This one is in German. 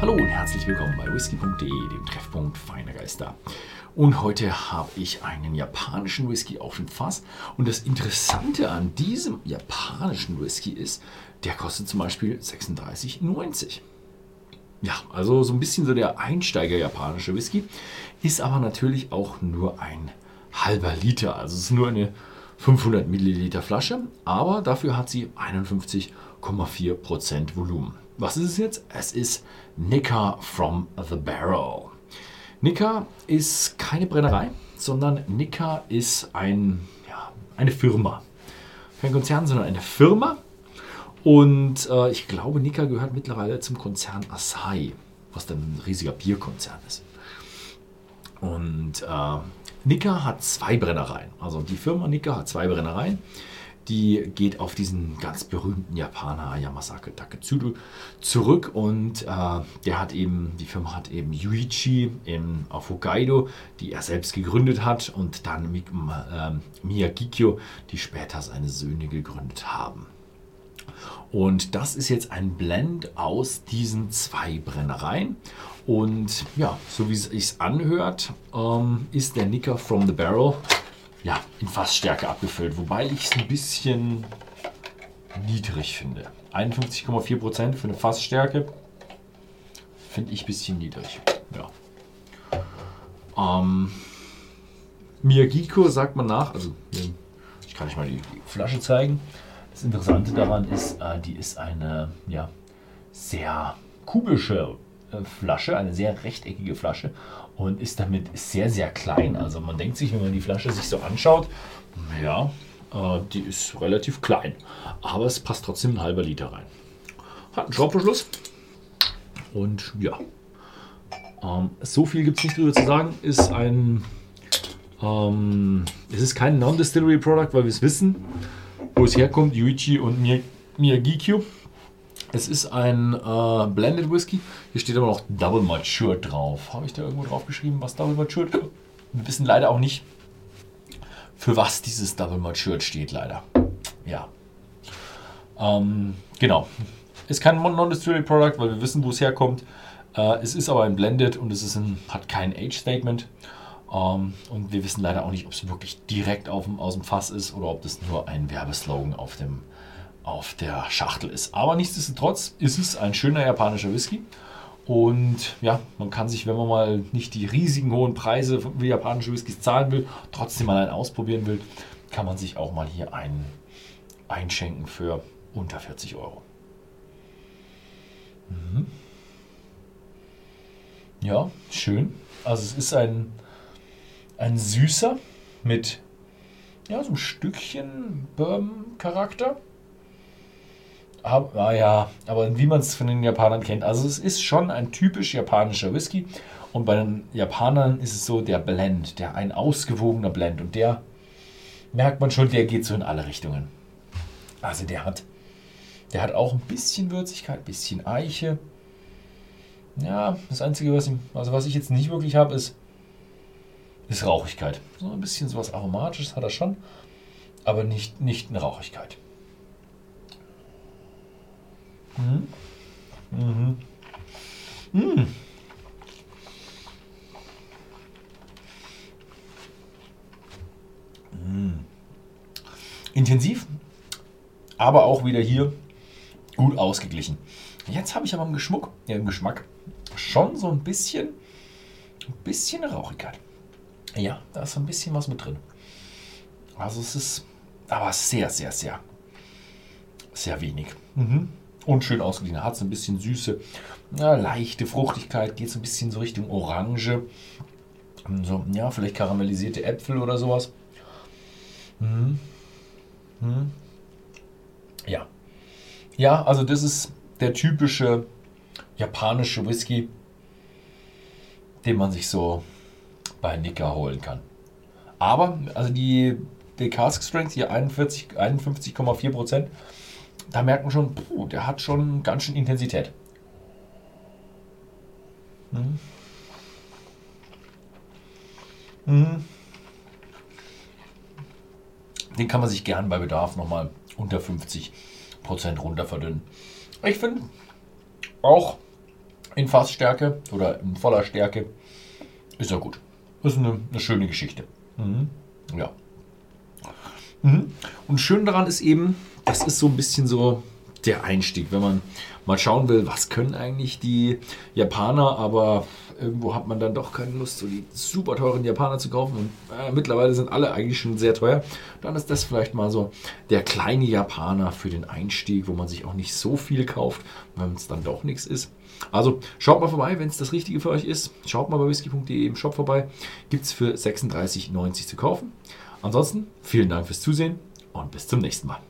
Hallo und herzlich willkommen bei whisky.de, dem Treffpunkt feiner Geister. Und heute habe ich einen japanischen Whisky auf dem Fass. Und das Interessante an diesem japanischen Whisky ist, der kostet zum Beispiel 36,90. Ja, also so ein bisschen so der Einsteiger japanische Whisky, ist aber natürlich auch nur ein halber Liter. Also es ist nur eine 500 Milliliter Flasche, aber dafür hat sie 51,4% Volumen. Was ist es jetzt? Es ist Nika from the Barrel. Nika ist keine Brennerei, sondern Nika ist ein, ja, eine Firma. Kein Konzern, sondern eine Firma. Und äh, ich glaube, Nika gehört mittlerweile zum Konzern Asahi, was dann ein riesiger Bierkonzern ist. Und äh, Nika hat zwei Brennereien. Also die Firma Nika hat zwei Brennereien die geht auf diesen ganz berühmten Japaner Yamasake Taketsuru zurück und äh, der hat eben, die Firma hat eben Yuichi in, auf Hokkaido, die er selbst gegründet hat und dann äh, Miyagikyo, die später seine Söhne gegründet haben. Und das ist jetzt ein Blend aus diesen zwei Brennereien. Und ja, so wie es sich anhört, ähm, ist der Nicker from the Barrel ja, in Fassstärke abgefüllt. Wobei ich es ein bisschen niedrig finde. 51,4% für eine Fassstärke finde ich ein bisschen niedrig. Ja. Ähm, Miyagiko sagt man nach, also ich kann euch mal die, Flasche zeigen. Das Interessante daran ist, äh, die ist eine ja, sehr kubische Flasche, eine sehr rechteckige Flasche und ist damit sehr, sehr klein. Also man denkt sich, wenn man die Flasche sich so anschaut, ja, äh, die ist relativ klein, aber es passt trotzdem ein halber Liter rein. Hat einen Schraubverschluss und ja, ähm, so viel gibt es nicht drüber zu sagen. Ist ein, ähm, es ist kein Non-Distillery Product, weil wir es wissen, wo es herkommt, Yuichi und Miyagikyo. Es ist ein äh, Blended Whisky. Hier steht aber noch Double Matured drauf. Habe ich da irgendwo drauf geschrieben, was Double Matured? Wir wissen leider auch nicht, für was dieses Double Matured steht, leider. Ja. Ähm, genau. Ist kein Non-Distillery Product, weil wir wissen, wo es herkommt. Äh, es ist aber ein Blended und es ein, hat kein Age-Statement. Ähm, und wir wissen leider auch nicht, ob es wirklich direkt auf dem, aus dem Fass ist oder ob das nur ein Werbeslogan auf dem auf der Schachtel ist. Aber nichtsdestotrotz ist es ein schöner japanischer Whisky. Und ja, man kann sich, wenn man mal nicht die riesigen hohen Preise für japanische Whiskys zahlen will, trotzdem mal einen ausprobieren will, kann man sich auch mal hier einen einschenken für unter 40 Euro. Mhm. Ja, schön. Also es ist ein, ein süßer mit ja, so ein Stückchen Bourbon-Charakter. Aber, ah ja, aber wie man es von den Japanern kennt. Also es ist schon ein typisch japanischer Whisky. Und bei den Japanern ist es so der Blend, der ein ausgewogener Blend. Und der merkt man schon, der geht so in alle Richtungen. Also der hat, der hat auch ein bisschen Würzigkeit, ein bisschen Eiche. Ja, das Einzige, was, ich, also was ich jetzt nicht wirklich habe, ist, ist Rauchigkeit. So ein bisschen sowas Aromatisches hat er schon, aber nicht, nicht eine Rauchigkeit. Mhm. Mhm. Mhm. Intensiv, aber auch wieder hier gut ausgeglichen. Jetzt habe ich aber im Geschmuck, ja, im Geschmack schon so ein bisschen, ein bisschen Rauchigkeit. Ja, da ist so ein bisschen was mit drin. Also es ist aber sehr, sehr, sehr, sehr wenig. Mhm und schön ausgeglichen. Hat so ein bisschen süße, ja, leichte Fruchtigkeit, geht so ein bisschen so Richtung Orange. So, ja, vielleicht karamellisierte Äpfel oder sowas. Mhm. Mhm. Ja. Ja, also das ist der typische japanische Whisky, den man sich so bei Nika holen kann. Aber, also die, die Cask Strength hier 51,4 Prozent da merkt man schon, puh, der hat schon ganz schön Intensität. Mhm. Mhm. Den kann man sich gern bei Bedarf nochmal unter 50% runter verdünnen. Ich finde auch in Fassstärke oder in voller Stärke. Ist ja gut. Ist eine, eine schöne Geschichte. Mhm. Ja. Mhm. Und schön daran ist eben, das ist so ein bisschen so der Einstieg, wenn man mal schauen will, was können eigentlich die Japaner, aber irgendwo hat man dann doch keine Lust, so die super teuren Japaner zu kaufen. Und äh, mittlerweile sind alle eigentlich schon sehr teuer. Dann ist das vielleicht mal so der kleine Japaner für den Einstieg, wo man sich auch nicht so viel kauft, wenn es dann doch nichts ist. Also schaut mal vorbei, wenn es das Richtige für euch ist. Schaut mal bei whisky.de im Shop vorbei. Gibt es für 36,90 zu kaufen. Ansonsten vielen Dank fürs Zusehen und bis zum nächsten Mal.